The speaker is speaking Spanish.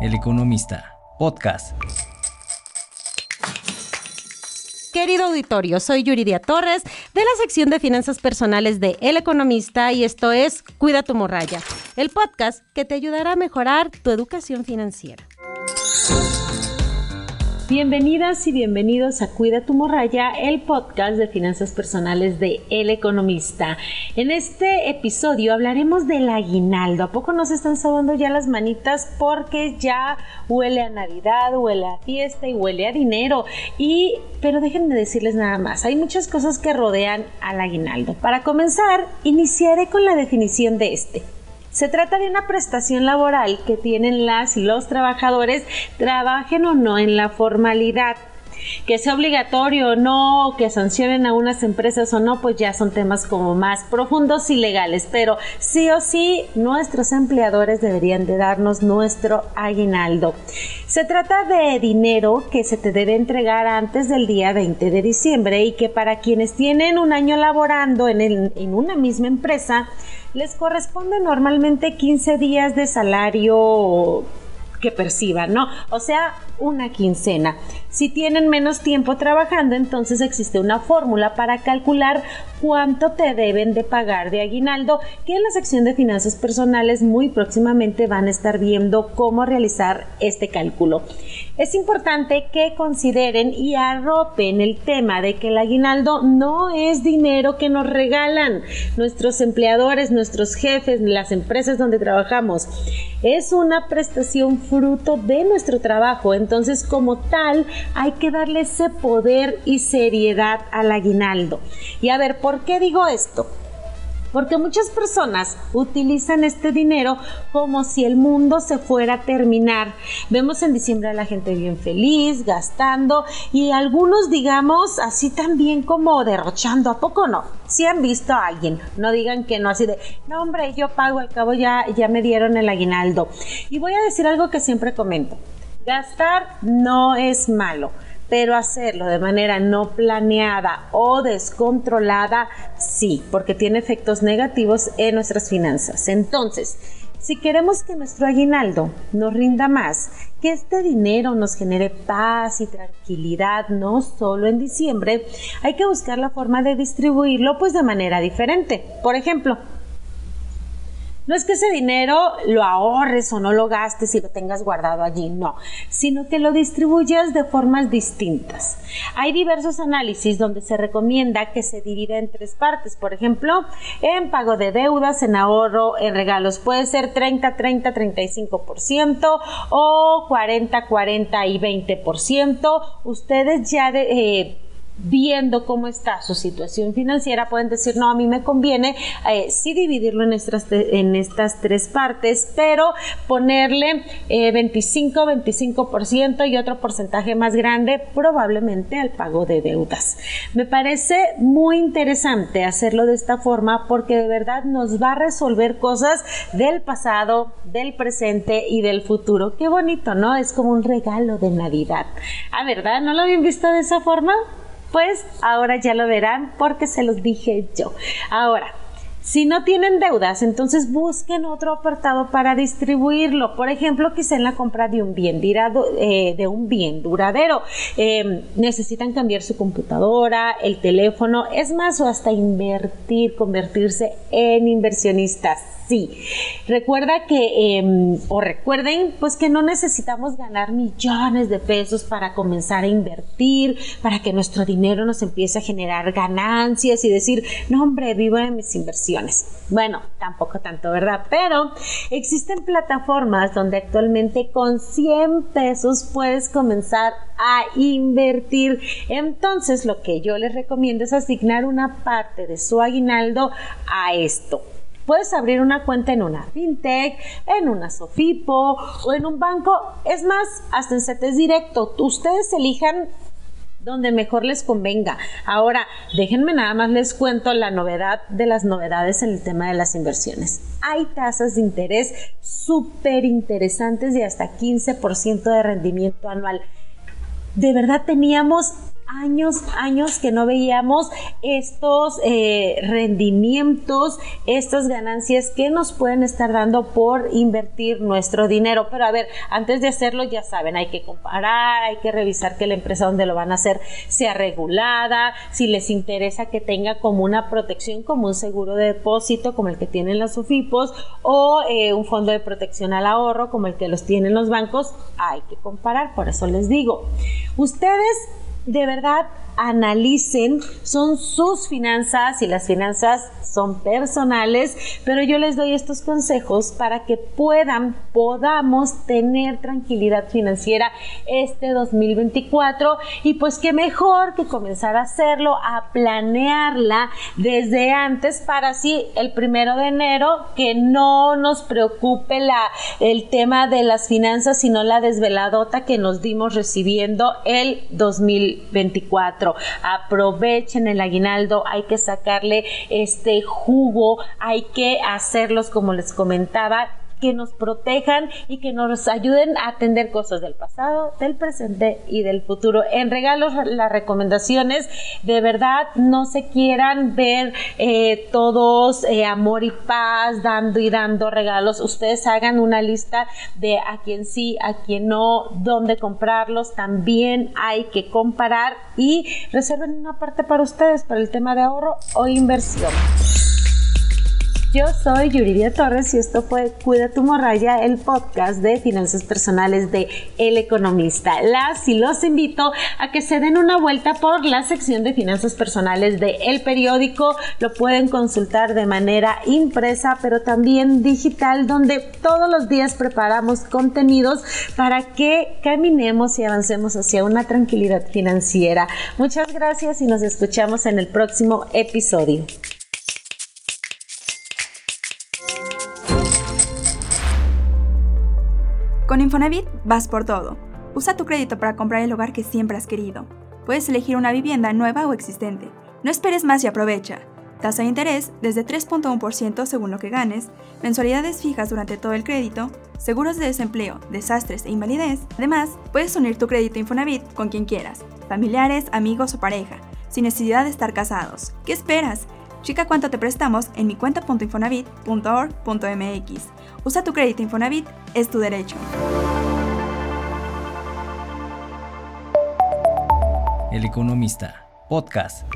El Economista, podcast. Querido auditorio, soy Yuridia Torres de la sección de finanzas personales de El Economista y esto es Cuida tu morralla, el podcast que te ayudará a mejorar tu educación financiera. Bienvenidas y bienvenidos a Cuida tu Morralla, el podcast de finanzas personales de El Economista. En este episodio hablaremos del aguinaldo. ¿A poco nos están sobando ya las manitas? Porque ya huele a Navidad, huele a fiesta y huele a dinero. Y, pero déjenme decirles nada más, hay muchas cosas que rodean al aguinaldo. Para comenzar, iniciaré con la definición de este. Se trata de una prestación laboral que tienen las y los trabajadores, trabajen o no en la formalidad. Que sea obligatorio o no, que sancionen a unas empresas o no, pues ya son temas como más profundos y legales. Pero sí o sí, nuestros empleadores deberían de darnos nuestro aguinaldo. Se trata de dinero que se te debe entregar antes del día 20 de diciembre y que para quienes tienen un año laborando en, en una misma empresa, les corresponde normalmente 15 días de salario que perciban, ¿no? O sea, una quincena. Si tienen menos tiempo trabajando, entonces existe una fórmula para calcular cuánto te deben de pagar de aguinaldo, que en la sección de finanzas personales muy próximamente van a estar viendo cómo realizar este cálculo. Es importante que consideren y arropen el tema de que el aguinaldo no es dinero que nos regalan nuestros empleadores, nuestros jefes, las empresas donde trabajamos. Es una prestación fruto de nuestro trabajo. Entonces, como tal, hay que darle ese poder y seriedad al aguinaldo. Y a ver, ¿por qué digo esto? Porque muchas personas utilizan este dinero como si el mundo se fuera a terminar. Vemos en diciembre a la gente bien feliz, gastando y algunos, digamos, así también como derrochando. ¿A poco no? Si han visto a alguien, no digan que no, así de, no hombre, yo pago, al cabo ya, ya me dieron el aguinaldo. Y voy a decir algo que siempre comento. Gastar no es malo, pero hacerlo de manera no planeada o descontrolada, sí, porque tiene efectos negativos en nuestras finanzas. Entonces, si queremos que nuestro aguinaldo nos rinda más, que este dinero nos genere paz y tranquilidad, no solo en diciembre, hay que buscar la forma de distribuirlo pues de manera diferente. Por ejemplo, no es que ese dinero lo ahorres o no lo gastes y lo tengas guardado allí, no, sino que lo distribuyas de formas distintas. Hay diversos análisis donde se recomienda que se divida en tres partes, por ejemplo, en pago de deudas, en ahorro, en regalos. Puede ser 30, 30, 35% o 40, 40 y 20%. Ustedes ya de, eh, viendo cómo está su situación financiera, pueden decir, no, a mí me conviene eh, sí dividirlo en estas, en estas tres partes, pero ponerle 25, eh, 25% y otro porcentaje más grande probablemente al pago de deudas. Me parece muy interesante hacerlo de esta forma porque de verdad nos va a resolver cosas del pasado, del presente y del futuro. Qué bonito, ¿no? Es como un regalo de Navidad. ¿Ah, verdad? ¿No lo habían visto de esa forma? Pues ahora ya lo verán porque se los dije yo. Ahora, si no tienen deudas, entonces busquen otro apartado para distribuirlo. Por ejemplo, quizá en la compra de un bien, eh, de duradero. Em, necesitan cambiar su computadora, el teléfono, es más, o hasta invertir, convertirse en inversionistas sí. Recuerda que, em, o recuerden, pues que no necesitamos ganar millones de pesos para comenzar a invertir, para que nuestro dinero nos empiece a generar ganancias y decir, no hombre, vivo en mis inversiones. Bueno, tampoco tanto, ¿verdad? Pero existen plataformas donde actualmente con 100 pesos puedes comenzar a invertir. Entonces, lo que yo les recomiendo es asignar una parte de su aguinaldo a esto. Puedes abrir una cuenta en una fintech, en una Sofipo o en un banco. Es más, hasta en CETES directo. Ustedes elijan donde mejor les convenga. Ahora, déjenme nada más les cuento la novedad de las novedades en el tema de las inversiones. Hay tasas de interés súper interesantes de hasta 15% de rendimiento anual. De verdad teníamos años, años que no veíamos estos eh, rendimientos, estas ganancias que nos pueden estar dando por invertir nuestro dinero. Pero a ver, antes de hacerlo, ya saben, hay que comparar, hay que revisar que la empresa donde lo van a hacer sea regulada, si les interesa que tenga como una protección, como un seguro de depósito, como el que tienen las UFIPOS, o eh, un fondo de protección al ahorro, como el que los tienen los bancos, hay que comparar. Por eso les digo, ustedes de verdad analicen, son sus finanzas y las finanzas son personales, pero yo les doy estos consejos para que puedan, podamos tener tranquilidad financiera este 2024 y pues qué mejor que comenzar a hacerlo, a planearla desde antes para así el primero de enero que no nos preocupe la, el tema de las finanzas, sino la desveladota que nos dimos recibiendo el 2024. Aprovechen el aguinaldo, hay que sacarle este jugo, hay que hacerlos como les comentaba que nos protejan y que nos ayuden a atender cosas del pasado, del presente y del futuro. En regalos, las recomendaciones, de verdad, no se quieran ver eh, todos eh, amor y paz, dando y dando regalos. Ustedes hagan una lista de a quién sí, a quién no, dónde comprarlos. También hay que comparar y reserven una parte para ustedes para el tema de ahorro o inversión. Yo soy Yuridia Torres y esto fue Cuida tu morralla, el podcast de finanzas personales de El Economista. Las y los invito a que se den una vuelta por la sección de finanzas personales de El Periódico. Lo pueden consultar de manera impresa, pero también digital, donde todos los días preparamos contenidos para que caminemos y avancemos hacia una tranquilidad financiera. Muchas gracias y nos escuchamos en el próximo episodio. Con Infonavit vas por todo. Usa tu crédito para comprar el hogar que siempre has querido. Puedes elegir una vivienda nueva o existente. No esperes más y aprovecha. Tasa de interés desde 3.1% según lo que ganes, mensualidades fijas durante todo el crédito, seguros de desempleo, desastres e invalidez. Además, puedes unir tu crédito Infonavit con quien quieras, familiares, amigos o pareja, sin necesidad de estar casados. ¿Qué esperas? Chica cuánto te prestamos en mi cuenta.infonavit.org.mx. Usa tu crédito Infonavit, es tu derecho. El Economista, podcast.